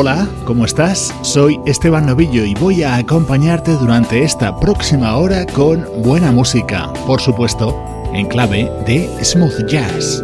Hola, ¿cómo estás? Soy Esteban Novillo y voy a acompañarte durante esta próxima hora con buena música, por supuesto, en clave de smooth jazz.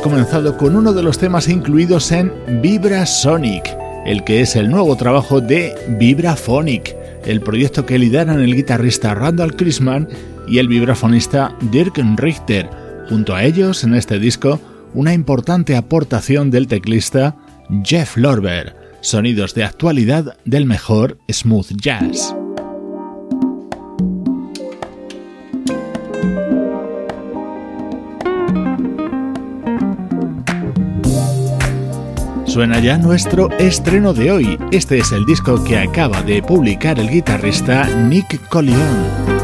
Comenzado con uno de los temas incluidos en Vibra Sonic, el que es el nuevo trabajo de Vibraphonic, el proyecto que lideran el guitarrista Randall Chrisman y el vibrafonista Dirk Richter. Junto a ellos, en este disco, una importante aportación del teclista Jeff Lorber, sonidos de actualidad del mejor smooth jazz. Suena ya nuestro estreno de hoy. Este es el disco que acaba de publicar el guitarrista Nick Collion.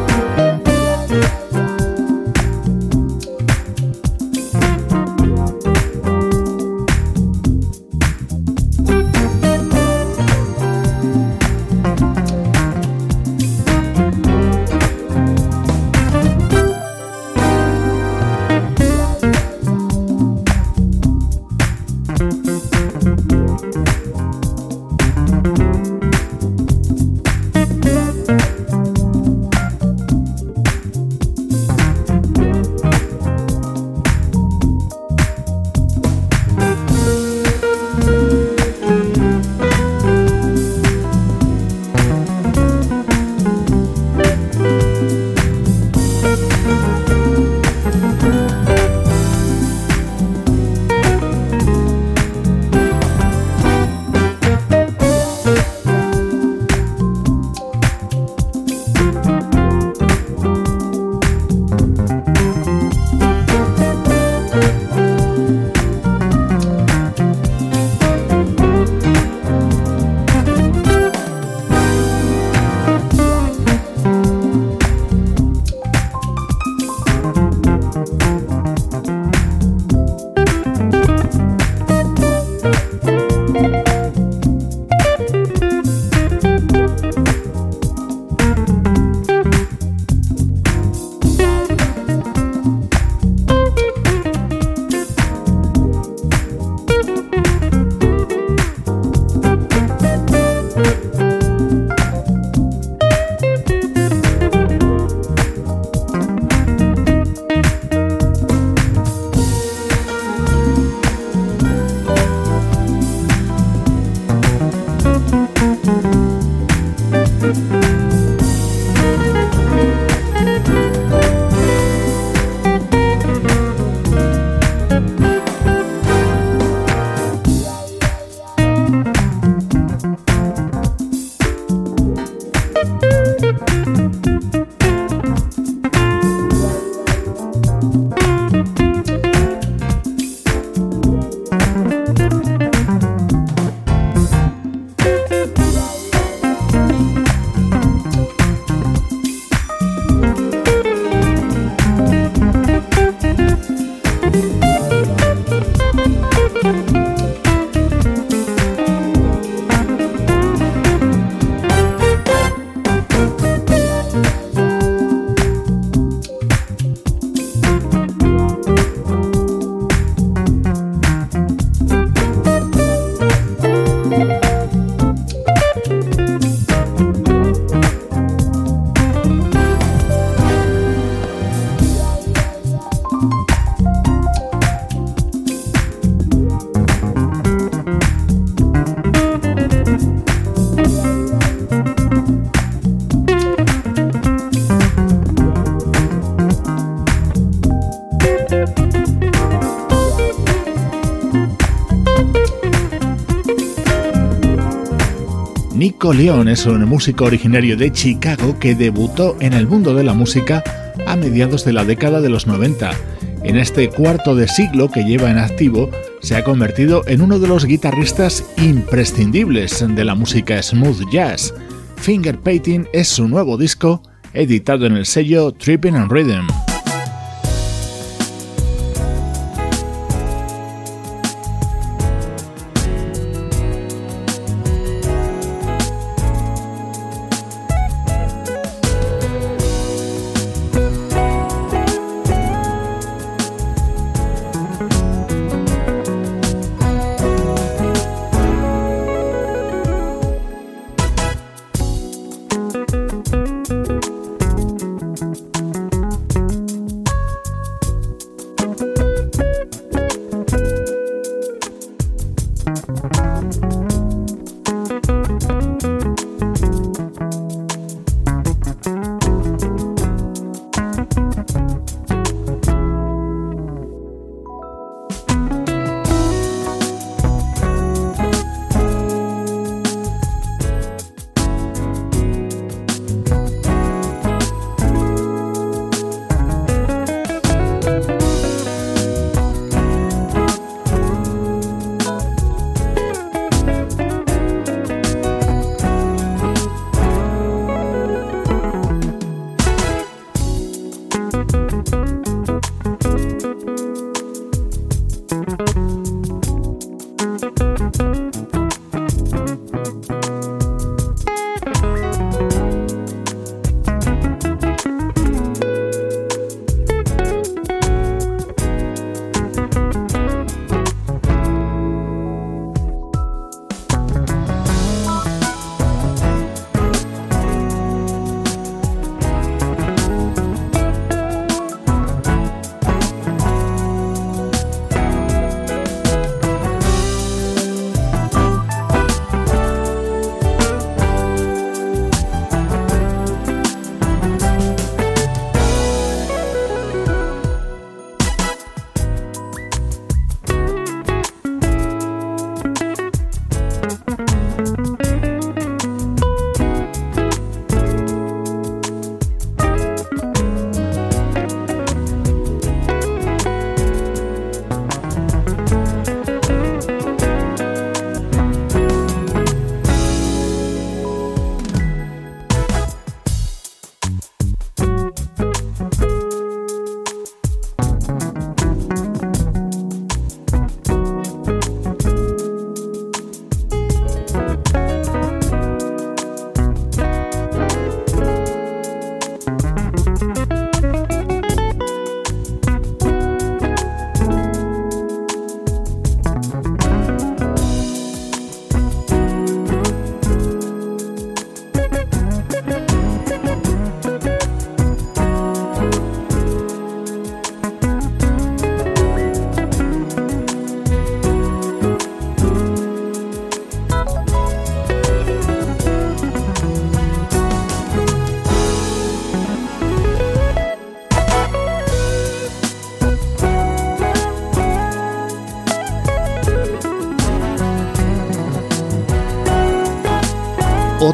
Nico León es un músico originario de Chicago que debutó en el mundo de la música a mediados de la década de los 90. En este cuarto de siglo que lleva en activo, se ha convertido en uno de los guitarristas imprescindibles de la música smooth jazz. Finger Painting es su nuevo disco, editado en el sello Tripping and Rhythm.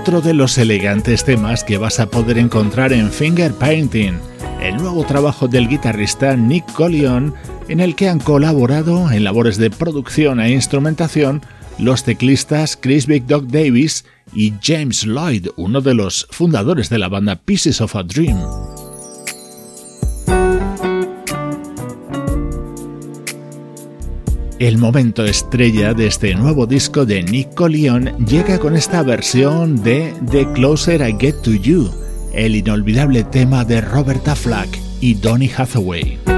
Otro de los elegantes temas que vas a poder encontrar en Finger Painting, el nuevo trabajo del guitarrista Nick Collion, en el que han colaborado en labores de producción e instrumentación los teclistas Chris Big Dog Davis y James Lloyd, uno de los fundadores de la banda Pieces of a Dream. El momento estrella de este nuevo disco de Nick Leon llega con esta versión de The Closer I Get to You, el inolvidable tema de Roberta Flack y Donny Hathaway.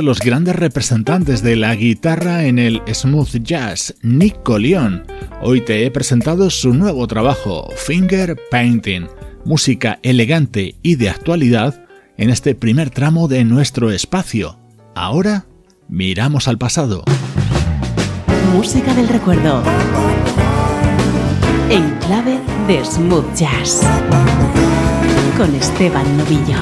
De los grandes representantes de la guitarra en el smooth jazz, Nick Colion. Hoy te he presentado su nuevo trabajo, Finger Painting, música elegante y de actualidad en este primer tramo de nuestro espacio. Ahora miramos al pasado. Música del recuerdo. En clave de smooth jazz. Con Esteban Novillo.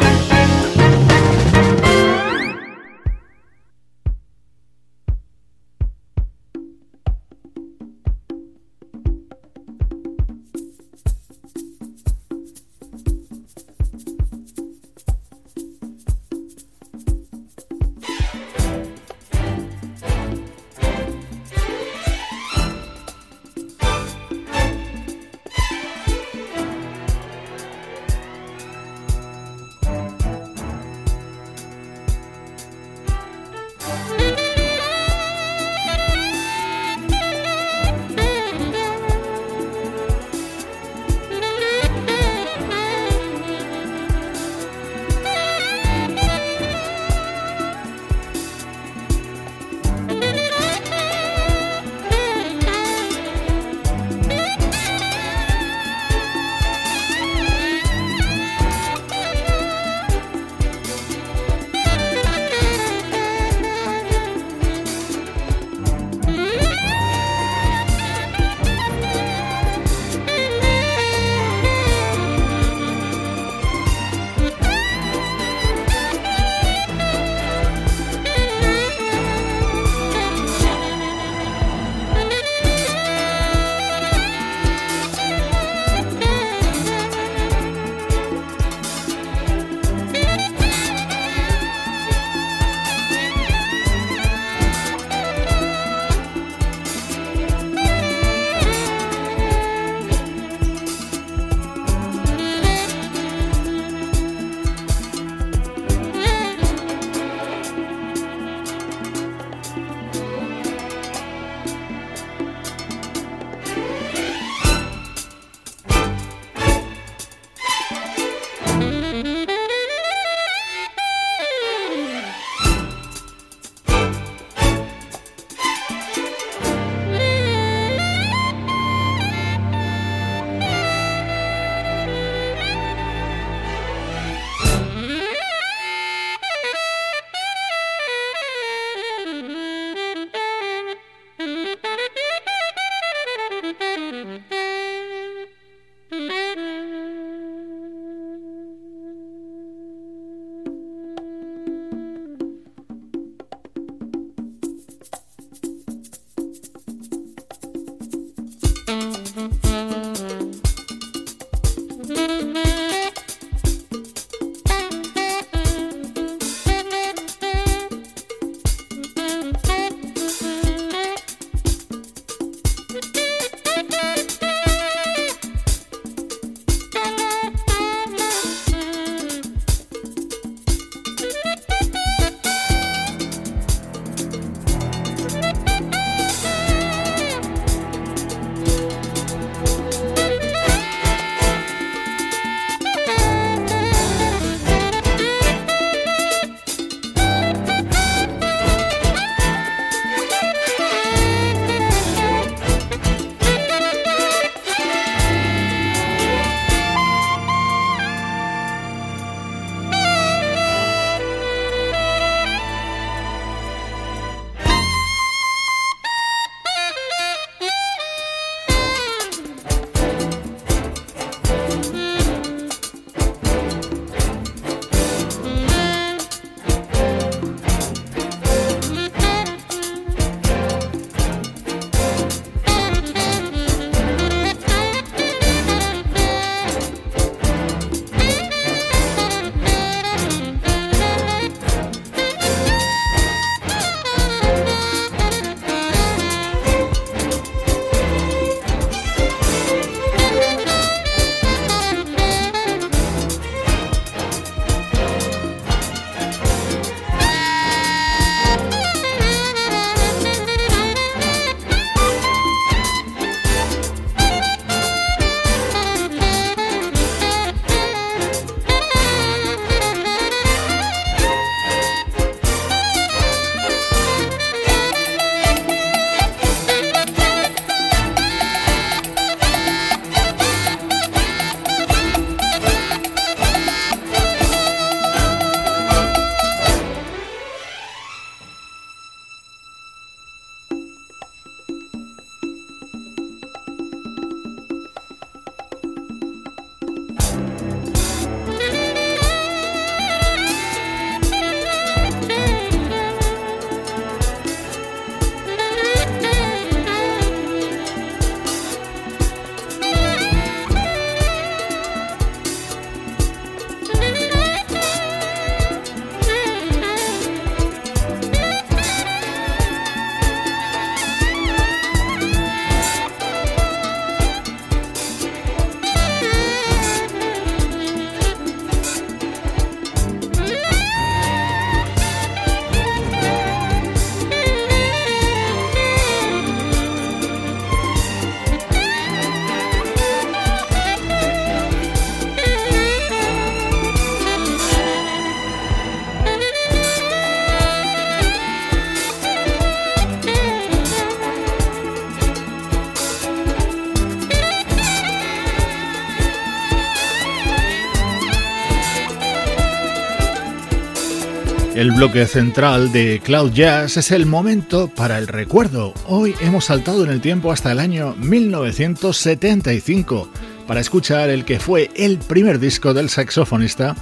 El bloque central de Cloud Jazz es el momento para el recuerdo. Hoy hemos saltado en el tiempo hasta el año 1975 para escuchar el que fue el primer disco del saxofonista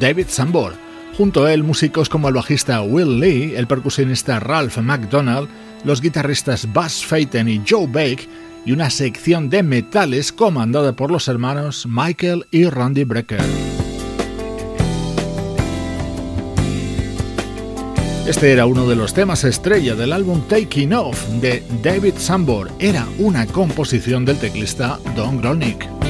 David Sambor. Junto a él, músicos como el bajista Will Lee, el percusionista Ralph McDonald, los guitarristas Buzz Feiten y Joe Bake y una sección de metales comandada por los hermanos Michael y Randy Brecker. Este era uno de los temas estrella del álbum Taking Off de David Sambor. Era una composición del teclista Don Gronick.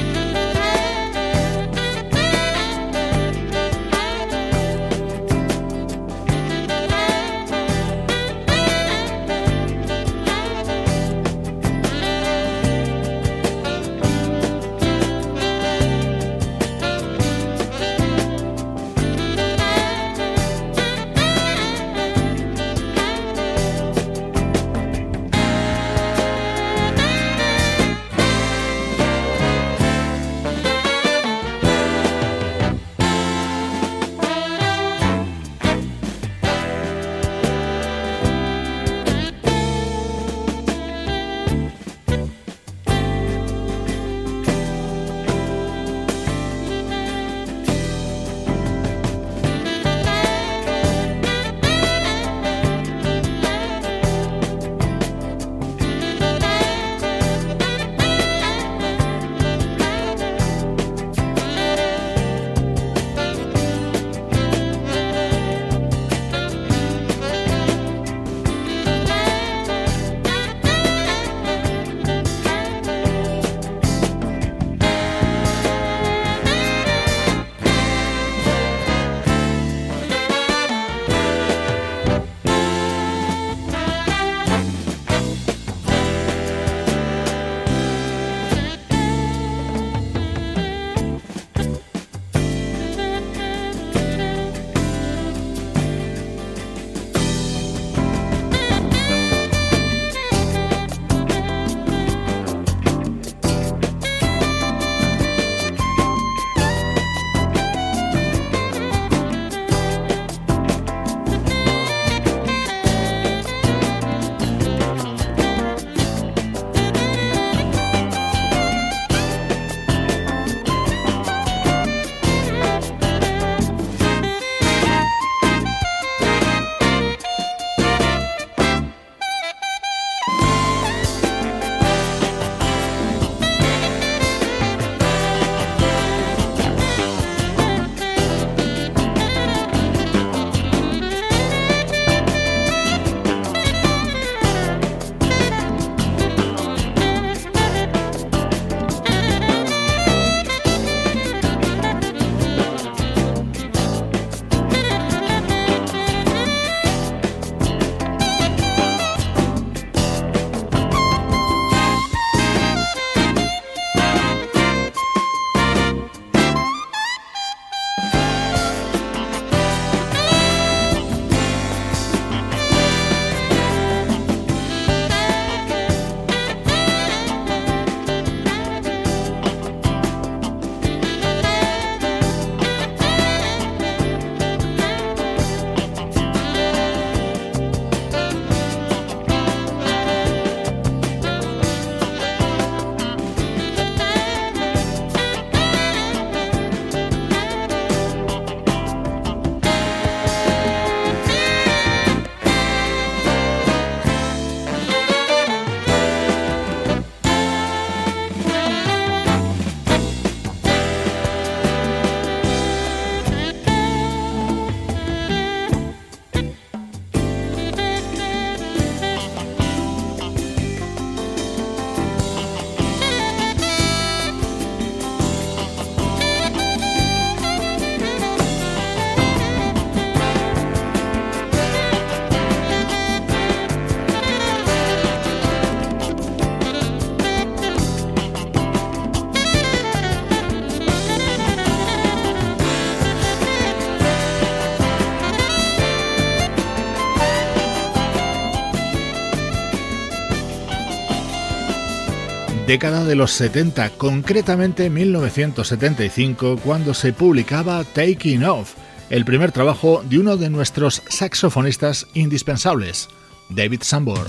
Década de los 70, concretamente 1975, cuando se publicaba Taking Off, el primer trabajo de uno de nuestros saxofonistas indispensables, David Sambor.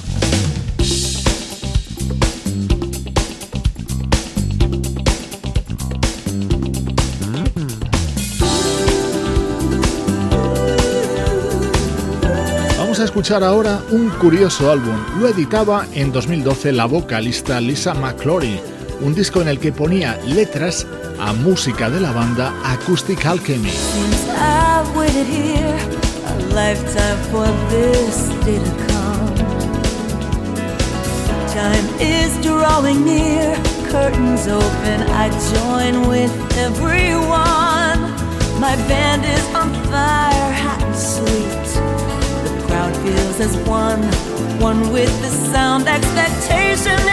Escuchar ahora un curioso álbum. Lo editaba en 2012 la vocalista Lisa McClory, un disco en el que ponía letras a música de la banda Acoustic Alchemy. Time is drawing near, curtains open, I join with everyone. My band is on fire, hot and sweet. Crowd feels as one, one with the sound. Expectation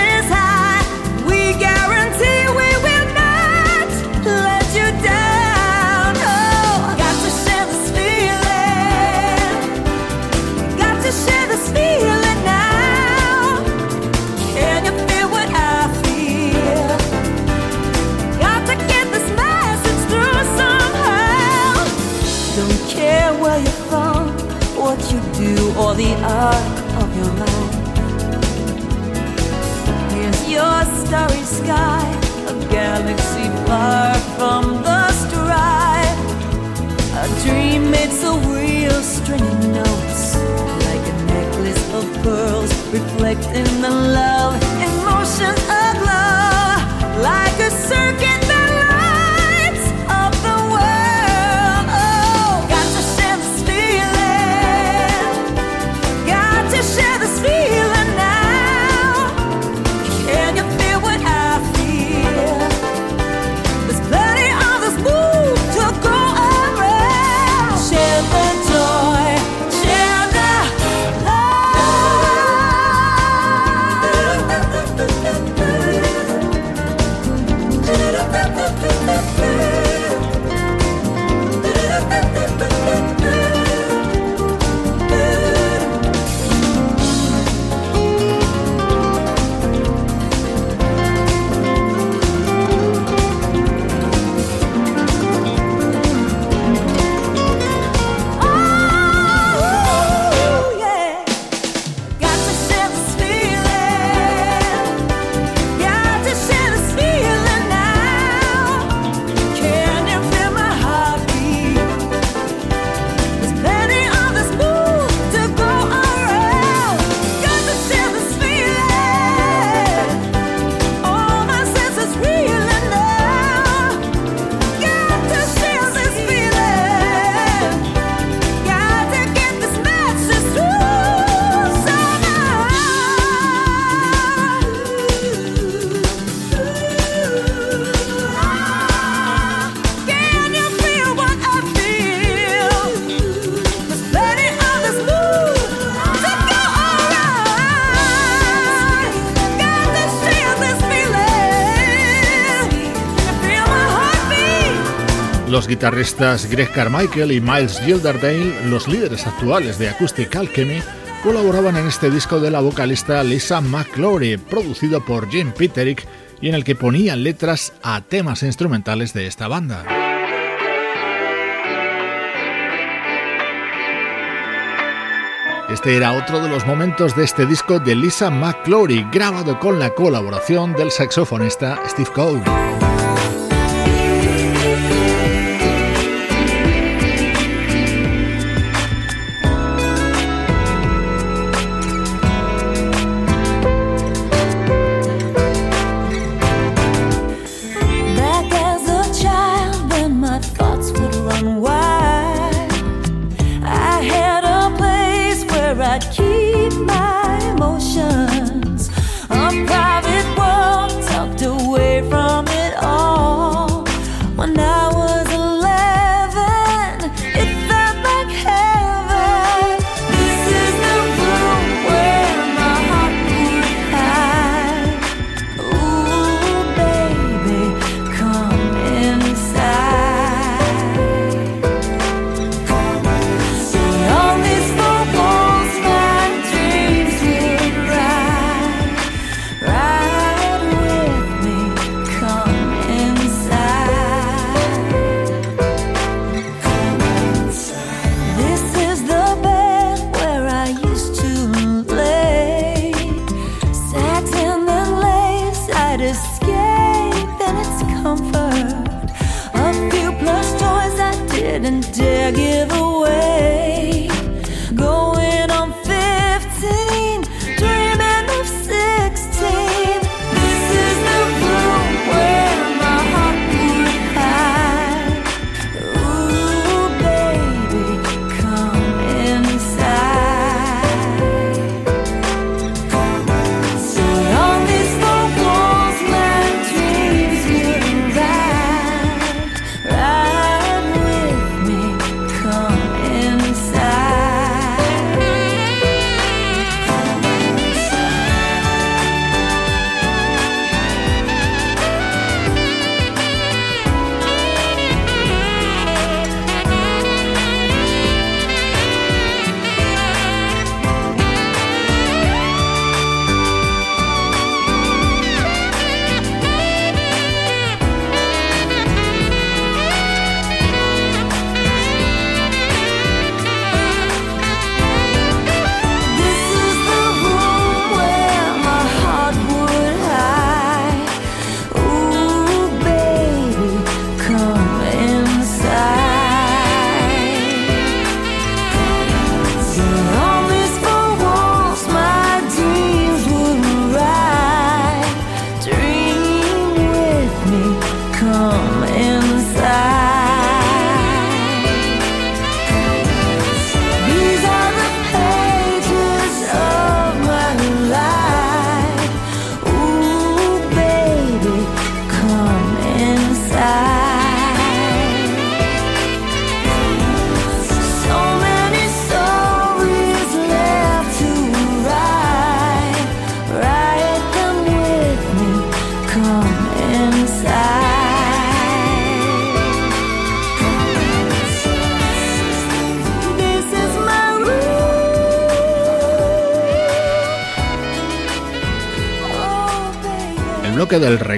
far from the strife. A dream made so real, stringing notes like a necklace of pearls, reflecting the love emotions aglow Guitarristas Greg Carmichael y Miles Gilderdale, los líderes actuales de Acoustic Alchemy, colaboraban en este disco de la vocalista Lisa McClory, producido por Jim Peterick y en el que ponían letras a temas instrumentales de esta banda. Este era otro de los momentos de este disco de Lisa McClory, grabado con la colaboración del saxofonista Steve Cole.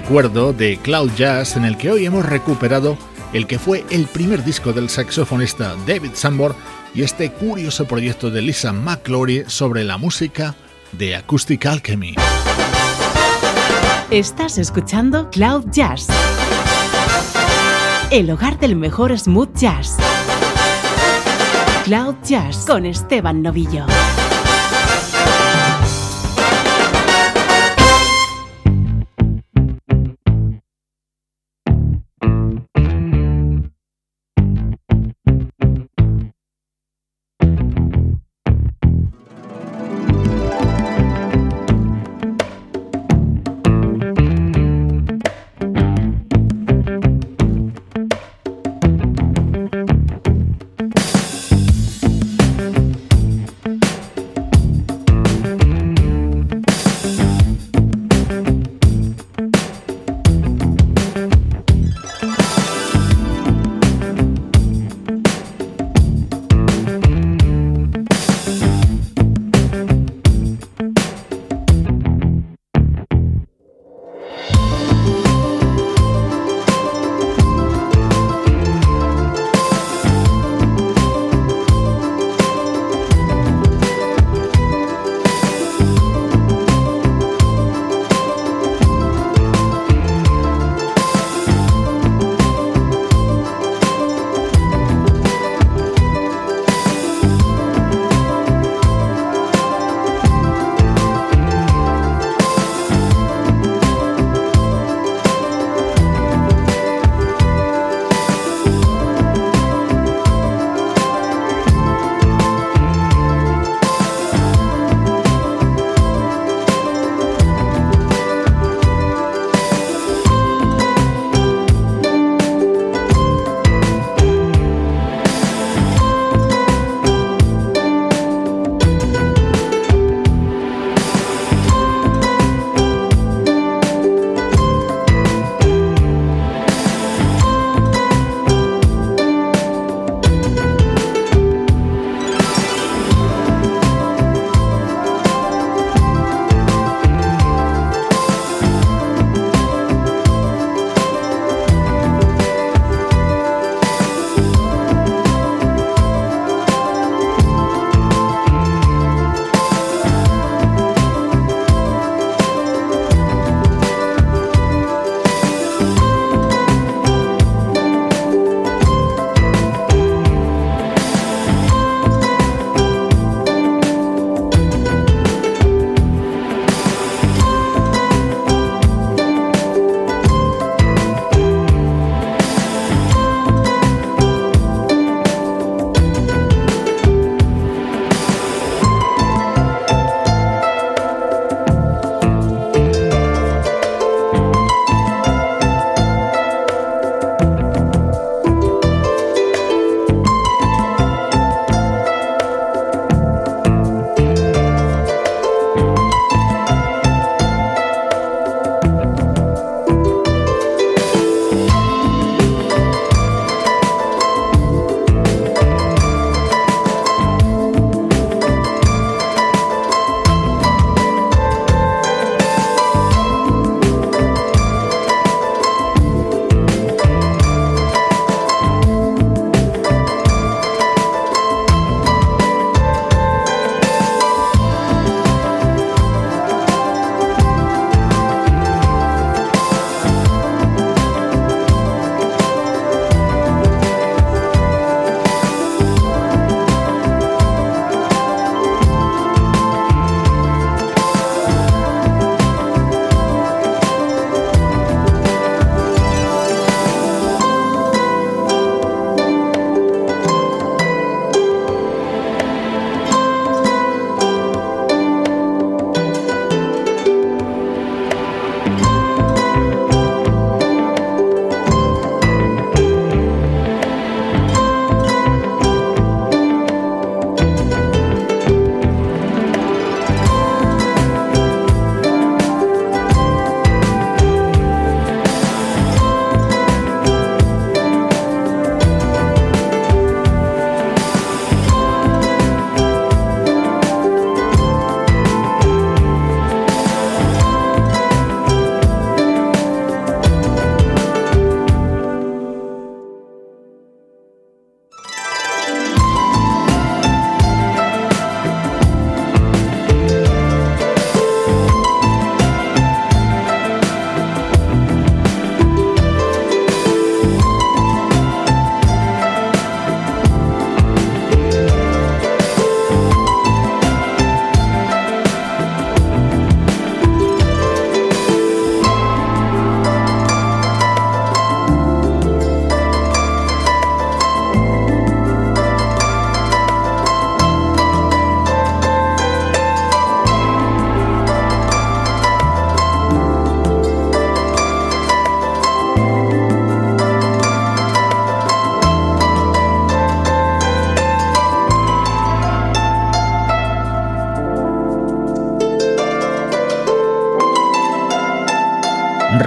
Recuerdo de Cloud Jazz en el que hoy hemos recuperado el que fue el primer disco del saxofonista David Sambor y este curioso proyecto de Lisa McClory sobre la música de Acoustic Alchemy. Estás escuchando Cloud Jazz, el hogar del mejor smooth jazz. Cloud Jazz con Esteban Novillo.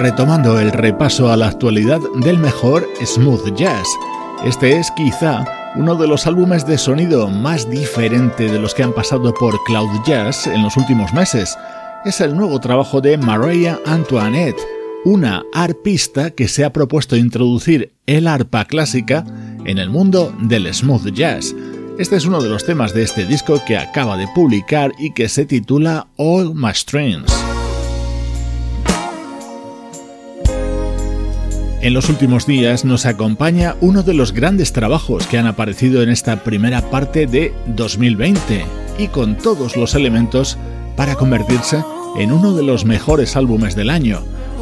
Retomando el repaso a la actualidad del mejor smooth jazz. Este es quizá uno de los álbumes de sonido más diferente de los que han pasado por Cloud Jazz en los últimos meses. Es el nuevo trabajo de Maria Antoinette, una arpista que se ha propuesto introducir el arpa clásica en el mundo del smooth jazz. Este es uno de los temas de este disco que acaba de publicar y que se titula All My Strings. En los últimos días nos acompaña uno de los grandes trabajos que han aparecido en esta primera parte de 2020 y con todos los elementos para convertirse en uno de los mejores álbumes del año.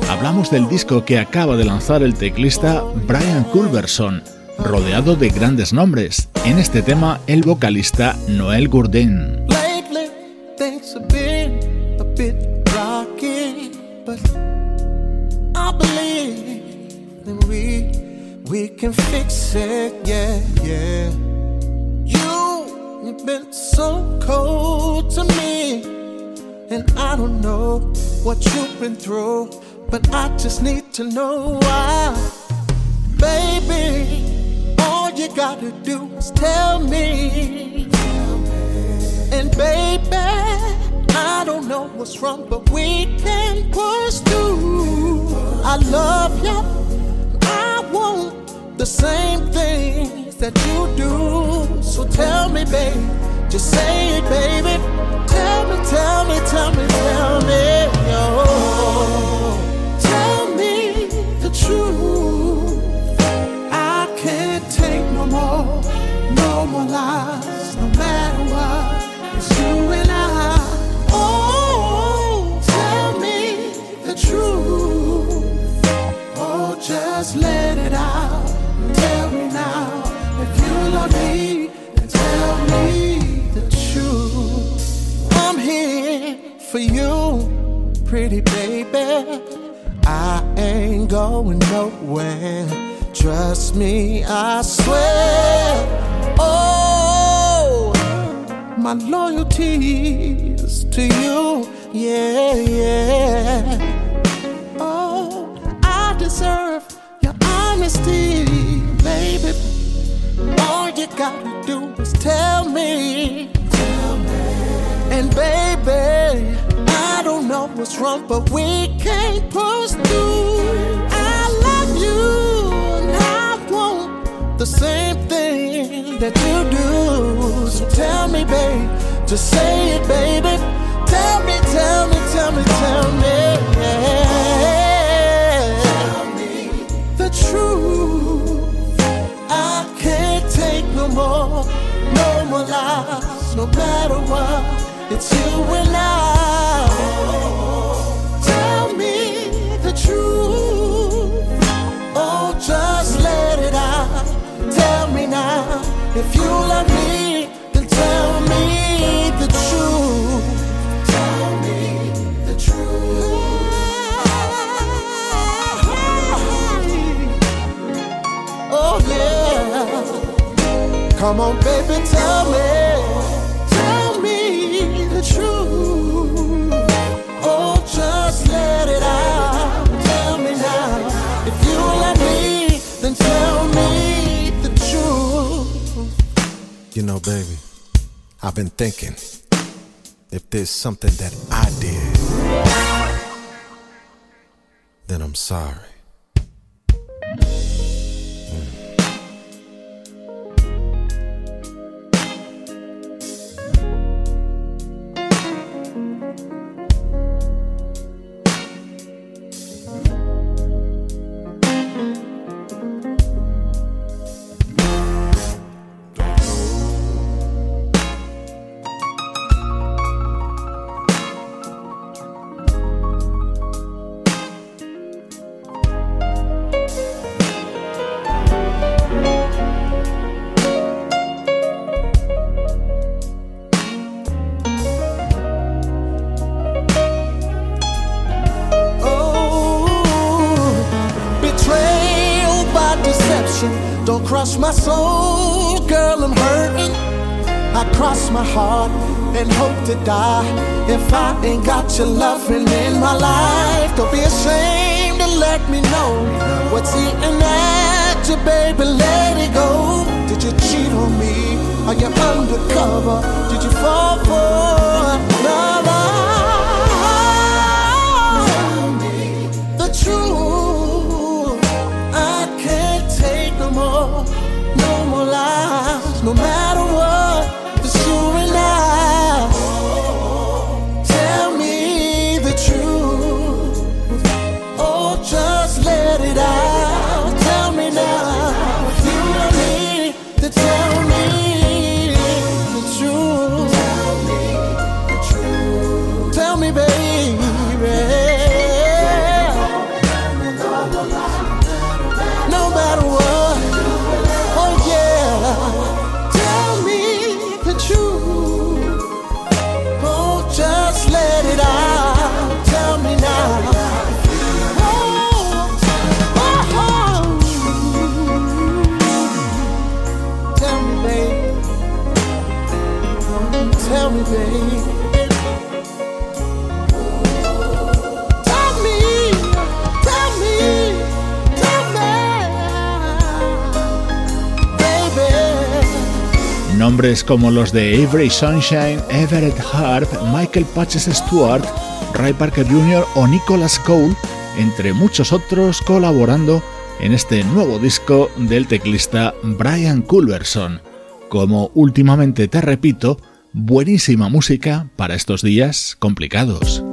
Hablamos del disco que acaba de lanzar el teclista Brian Culberson, rodeado de grandes nombres. En este tema, el vocalista Noel Gourdin. We we can fix it, yeah, yeah. You, you've been so cold to me, and I don't know what you've been through, but I just need to know why, baby. All you gotta do is tell me, and baby. I don't know what's wrong, but we can push through. I love you want the same things that you do. So tell me, baby, just say it, baby. Tell me, tell me, tell me, tell me, oh, tell me the truth. I can't take no more, no more lies, no matter for you, pretty baby. I ain't going nowhere. Trust me, I swear. Oh, my loyalty's to you, yeah, yeah. Oh, I deserve your honesty, baby. All you gotta do is tell me. And baby, I don't know what's wrong, but we can't push through. I love you, and I want the same thing that you do. So tell me, babe, just say it, baby. Tell me, tell me, tell me, tell me. Tell me the truth. I can't take no more, no more lies, no matter what. It's you and I. Tell me the truth. Oh, just let it out. Tell me now if you love me, then tell me the truth. Tell me the truth. Oh yeah. Come on, baby, tell me. I've been thinking if there's something that I did, then I'm sorry. como los de Avery Sunshine, Everett Harp, Michael Patches Stewart, Ray Parker Jr. o Nicholas Cole, entre muchos otros colaborando en este nuevo disco del teclista Brian Culverson. Como últimamente te repito, buenísima música para estos días complicados.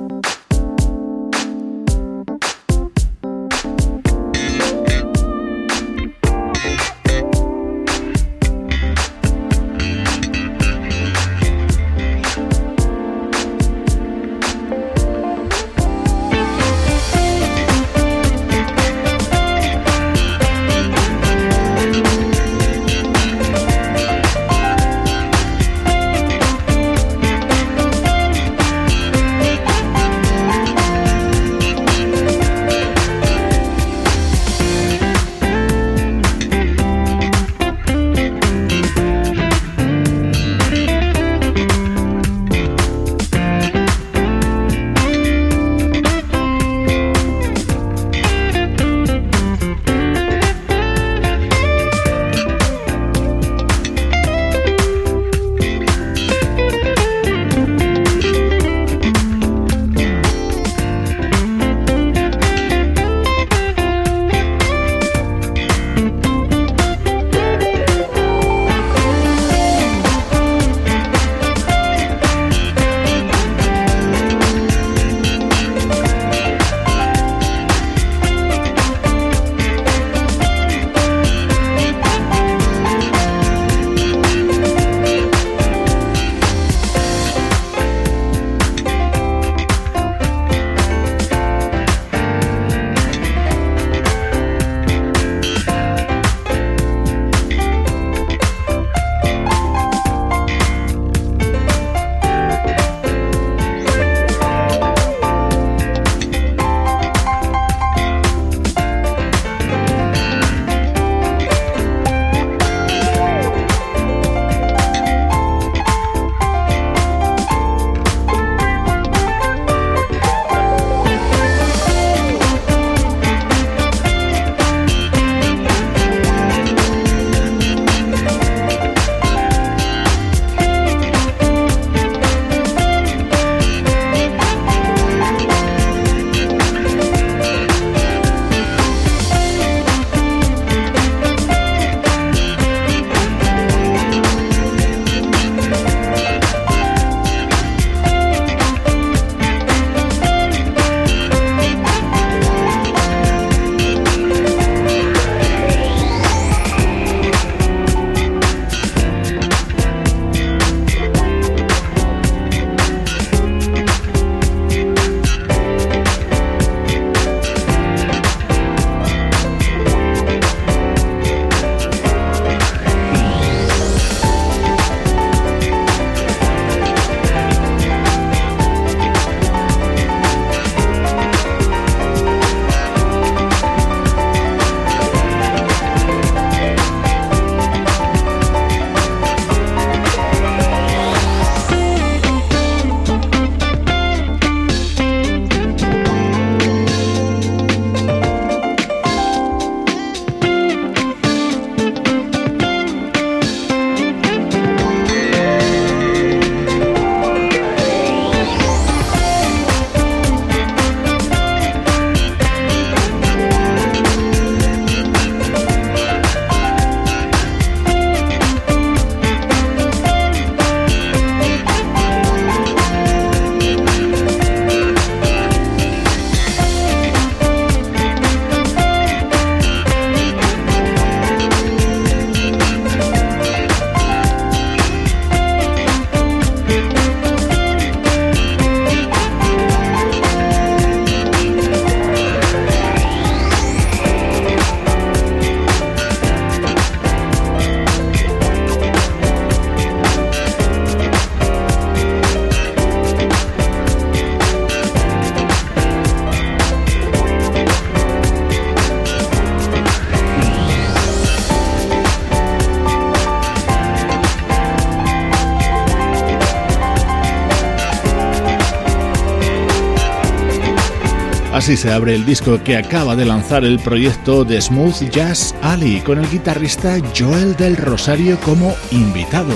Así se abre el disco que acaba de lanzar el proyecto de Smooth Jazz Alley con el guitarrista Joel del Rosario como invitado.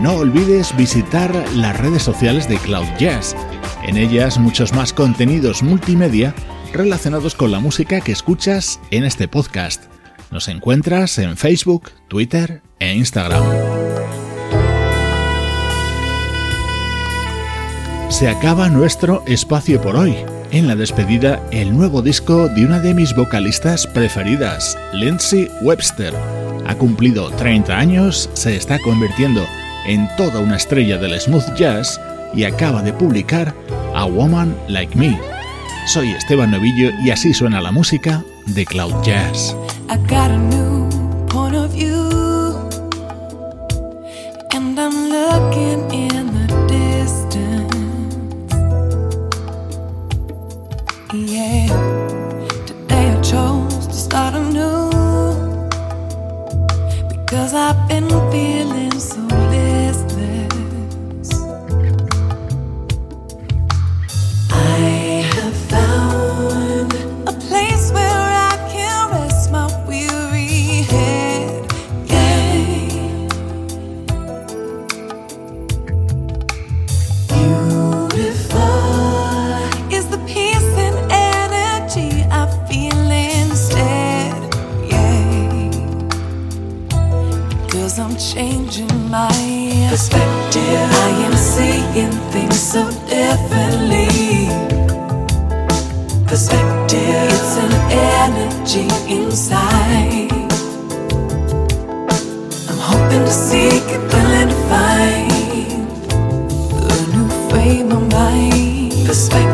No olvides visitar las redes sociales de Cloud Jazz. En ellas muchos más contenidos multimedia relacionados con la música que escuchas en este podcast. Nos encuentras en Facebook, Twitter e Instagram. Se acaba nuestro espacio por hoy en la despedida el nuevo disco de una de mis vocalistas preferidas, Lindsay Webster. Ha cumplido 30 años, se está convirtiendo en toda una estrella del smooth jazz y acaba de publicar A Woman Like Me. Soy Esteban Novillo y así suena la música de Cloud Jazz. I've been feeling my perspective. I am seeing things so differently. Perspective, it's an energy inside. I'm hoping to seek it, willing to find a new frame of mind. Perspective.